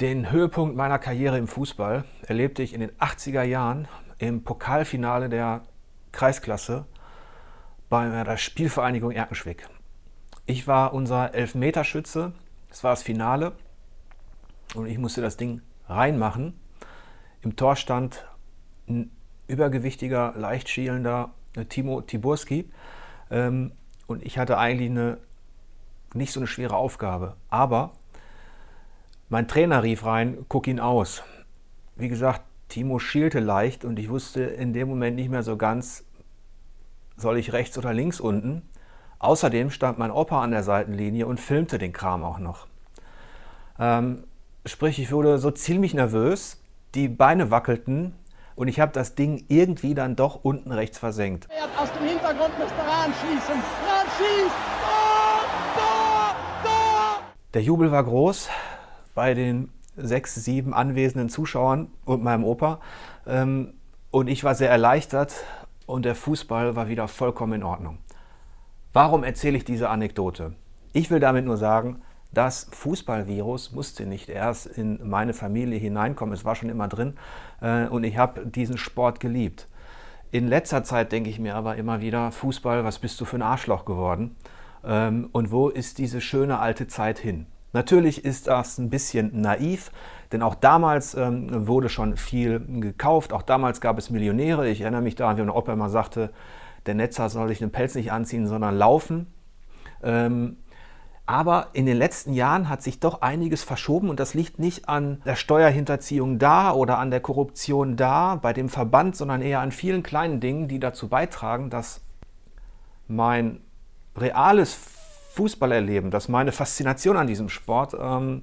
Den Höhepunkt meiner Karriere im Fußball erlebte ich in den 80er Jahren im Pokalfinale der Kreisklasse bei der Spielvereinigung Erkenschwick. Ich war unser Elfmeterschütze, es war das Finale und ich musste das Ding reinmachen. Im Tor stand ein übergewichtiger, leicht schielender äh, Timo Tiburski ähm, und ich hatte eigentlich eine, nicht so eine schwere Aufgabe, aber mein Trainer rief rein, guck ihn aus. Wie gesagt, Timo schielte leicht und ich wusste in dem Moment nicht mehr so ganz, soll ich rechts oder links unten. Außerdem stand mein Opa an der Seitenlinie und filmte den Kram auch noch. Ähm, sprich, ich wurde so ziemlich nervös, die Beine wackelten und ich habe das Ding irgendwie dann doch unten rechts versenkt. Aus dem Hintergrund müsste Rahn schießen. Rahn schießt! Tor! Tor! Tor! Der Jubel war groß bei den sechs, sieben anwesenden Zuschauern und meinem Opa. Ähm, und ich war sehr erleichtert und der Fußball war wieder vollkommen in Ordnung. Warum erzähle ich diese Anekdote? Ich will damit nur sagen, das Fußballvirus musste nicht erst in meine Familie hineinkommen, es war schon immer drin äh, und ich habe diesen Sport geliebt. In letzter Zeit denke ich mir aber immer wieder, Fußball, was bist du für ein Arschloch geworden? Ähm, und wo ist diese schöne alte Zeit hin? Natürlich ist das ein bisschen naiv, denn auch damals ähm, wurde schon viel gekauft. Auch damals gab es Millionäre. Ich erinnere mich daran, wie mein Opa immer sagte, der Netzer soll sich den Pelz nicht anziehen, sondern laufen. Ähm, aber in den letzten Jahren hat sich doch einiges verschoben und das liegt nicht an der Steuerhinterziehung da oder an der Korruption da bei dem Verband, sondern eher an vielen kleinen Dingen, die dazu beitragen, dass mein reales Fußballerleben, dass meine Faszination an diesem Sport ähm,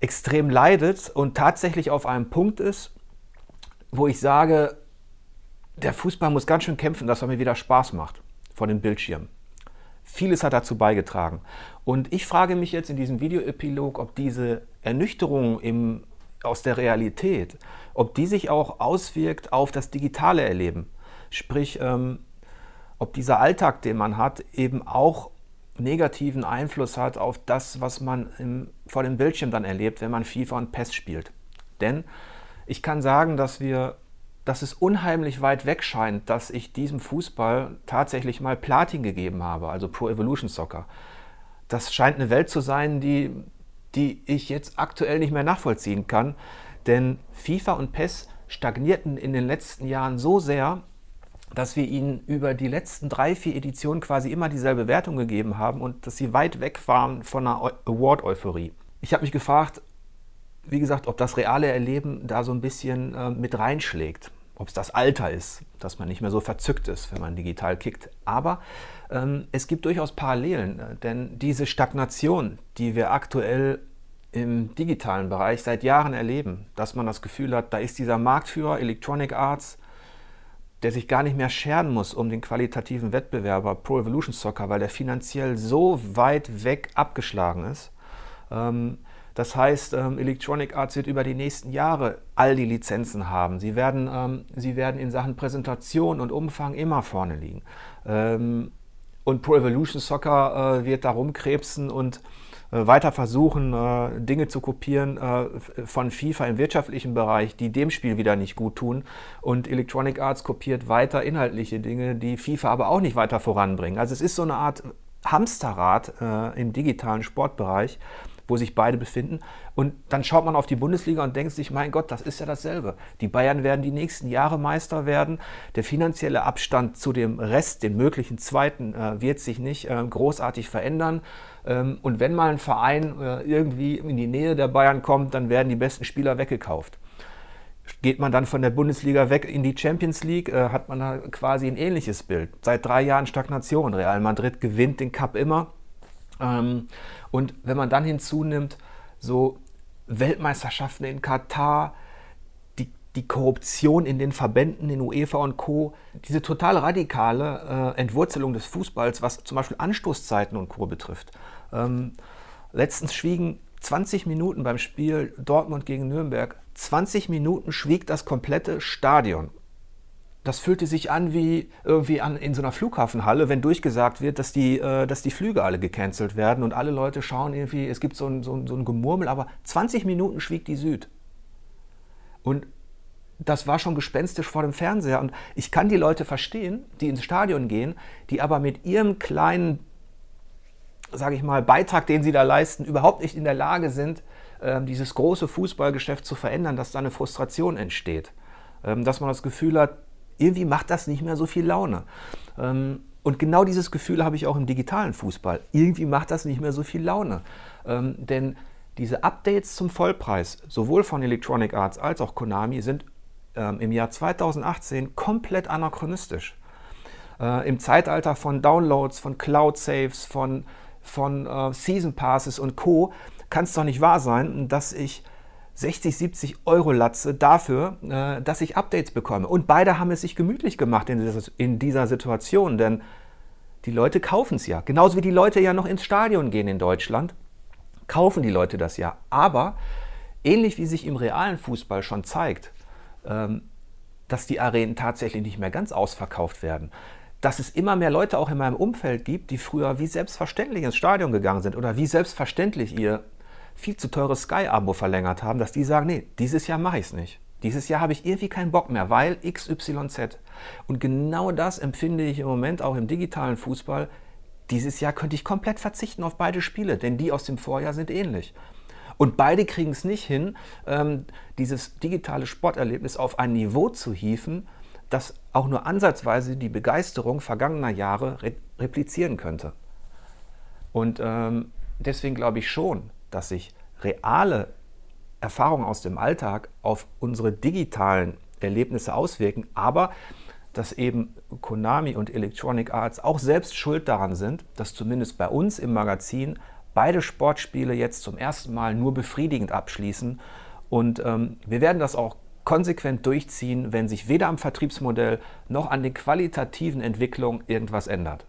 extrem leidet und tatsächlich auf einem Punkt ist, wo ich sage, der Fußball muss ganz schön kämpfen, dass er mir wieder Spaß macht vor dem Bildschirm. Vieles hat dazu beigetragen. Und ich frage mich jetzt in diesem Videoepilog, ob diese Ernüchterung im, aus der Realität, ob die sich auch auswirkt auf das digitale Erleben. Sprich, ähm, ob dieser Alltag, den man hat, eben auch negativen Einfluss hat auf das, was man im, vor dem Bildschirm dann erlebt, wenn man FIFA und PES spielt. Denn ich kann sagen, dass wir, dass es unheimlich weit weg scheint, dass ich diesem Fußball tatsächlich mal Platin gegeben habe, also Pro Evolution Soccer. Das scheint eine Welt zu sein, die, die ich jetzt aktuell nicht mehr nachvollziehen kann, denn FIFA und PES stagnierten in den letzten Jahren so sehr, dass wir ihnen über die letzten drei, vier Editionen quasi immer dieselbe Wertung gegeben haben und dass sie weit weg waren von einer Award-Euphorie. Ich habe mich gefragt, wie gesagt, ob das reale Erleben da so ein bisschen äh, mit reinschlägt. Ob es das Alter ist, dass man nicht mehr so verzückt ist, wenn man digital kickt. Aber ähm, es gibt durchaus Parallelen, äh, denn diese Stagnation, die wir aktuell im digitalen Bereich seit Jahren erleben, dass man das Gefühl hat, da ist dieser Marktführer Electronic Arts, der sich gar nicht mehr scheren muss um den qualitativen Wettbewerber Pro Evolution Soccer, weil der finanziell so weit weg abgeschlagen ist. Ähm, das heißt, ähm, Electronic Arts wird über die nächsten Jahre all die Lizenzen haben. Sie werden, ähm, sie werden in Sachen Präsentation und Umfang immer vorne liegen. und Pro Evolution Soccer äh, wird da rumkrebsen und weiter versuchen, äh, Dinge zu kopieren äh, von FIFA im wirtschaftlichen Bereich, die dem Spiel wieder nicht gut tun. Und Electronic Arts kopiert weiter inhaltliche Dinge, die FIFA aber auch nicht weiter voranbringen. Also es ist so eine Art Hamsterrad im digitalen Sportbereich, wo sich beide befinden. Und dann schaut man auf die Bundesliga und denkt sich, mein Gott, das ist ja dasselbe. Die Bayern werden die nächsten Jahre Meister werden. Der finanzielle Abstand zu dem Rest, dem möglichen Zweiten, äh, wird sich nicht äh, großartig verändern. Ähm, und wenn mal ein Verein äh, irgendwie in die Nähe der Bayern kommt, dann werden die besten Spieler weggekauft. Geht man dann von der Bundesliga weg in die Champions League, hat man da quasi ein ähnliches Bild. Seit drei Jahren Stagnation. Real Madrid gewinnt den Cup immer. Ähm, und wenn man dann hinzunimmt, so Weltmeisterschaften in Katar, die, die Korruption in den Verbänden, in UEFA und Co., diese total radikale äh, Entwurzelung des Fußballs, was zum Beispiel Anstoßzeiten und Co. betrifft. Ähm, letztens schwiegen 20 Minuten beim Spiel Dortmund gegen Nürnberg, 20 Minuten schwieg das komplette Stadion das fühlte sich an wie irgendwie an, in so einer Flughafenhalle, wenn durchgesagt wird, dass die, äh, dass die Flüge alle gecancelt werden und alle Leute schauen irgendwie, es gibt so ein, so, ein, so ein Gemurmel, aber 20 Minuten schwieg die Süd. Und das war schon gespenstisch vor dem Fernseher. Und ich kann die Leute verstehen, die ins Stadion gehen, die aber mit ihrem kleinen, sage ich mal, Beitrag, den sie da leisten, überhaupt nicht in der Lage sind, äh, dieses große Fußballgeschäft zu verändern, dass da eine Frustration entsteht. Ähm, dass man das Gefühl hat, irgendwie macht das nicht mehr so viel Laune. Ähm, und genau dieses Gefühl habe ich auch im digitalen Fußball. Irgendwie macht das nicht mehr so viel Laune. Ähm, denn diese Updates zum Vollpreis, sowohl von Electronic Arts als auch Konami, sind ähm, im Jahr 2018 komplett anachronistisch. Äh, Im Zeitalter von Downloads, von Cloud-Saves, von, von äh, Season Passes und Co. kann es doch nicht wahr sein, dass ich 60, 70 Euro Latze dafür, äh, dass ich Updates bekomme. Und beide haben es sich gemütlich gemacht in dieser, in dieser Situation, denn die Leute kaufen es ja. Genauso wie die Leute ja noch ins Stadion gehen in Deutschland, kaufen die Leute das ja. Aber ähnlich wie sich im realen Fußball schon zeigt, ähm, dass die Arenen tatsächlich nicht mehr ganz ausverkauft werden. Dass es immer mehr Leute auch in meinem Umfeld gibt, die früher wie selbstverständlich ins Stadion gegangen sind oder wie selbstverständlich ihr viel zu teures Sky-Abo verlängert haben, dass die sagen, nee, dieses Jahr mache ich es nicht. Dieses Jahr habe ich irgendwie keinen Bock mehr, weil XYZ. Und genau das empfinde ich im Moment auch im digitalen Fußball. Dieses Jahr könnte ich komplett verzichten auf beide Spiele, denn die aus dem Vorjahr sind ähnlich. Und beide kriegen es nicht hin, ähm, dieses digitale Sporterlebnis auf ein Niveau zu hieven, das auch nur ansatzweise die Begeisterung vergangener Jahre re replizieren könnte. Und ähm, deswegen glaube ich schon, dass sich reale Erfahrungen aus dem Alltag auf unsere digitalen Erlebnisse auswirken, aber dass eben Konami und Electronic Arts auch selbst schuld daran sind, dass zumindest bei uns im Magazin beide Sportspiele jetzt zum ersten Mal nur befriedigend abschließen. Und ähm, wir werden das auch konsequent durchziehen, wenn sich weder am Vertriebsmodell noch an den qualitativen Entwicklungen irgendwas ändert.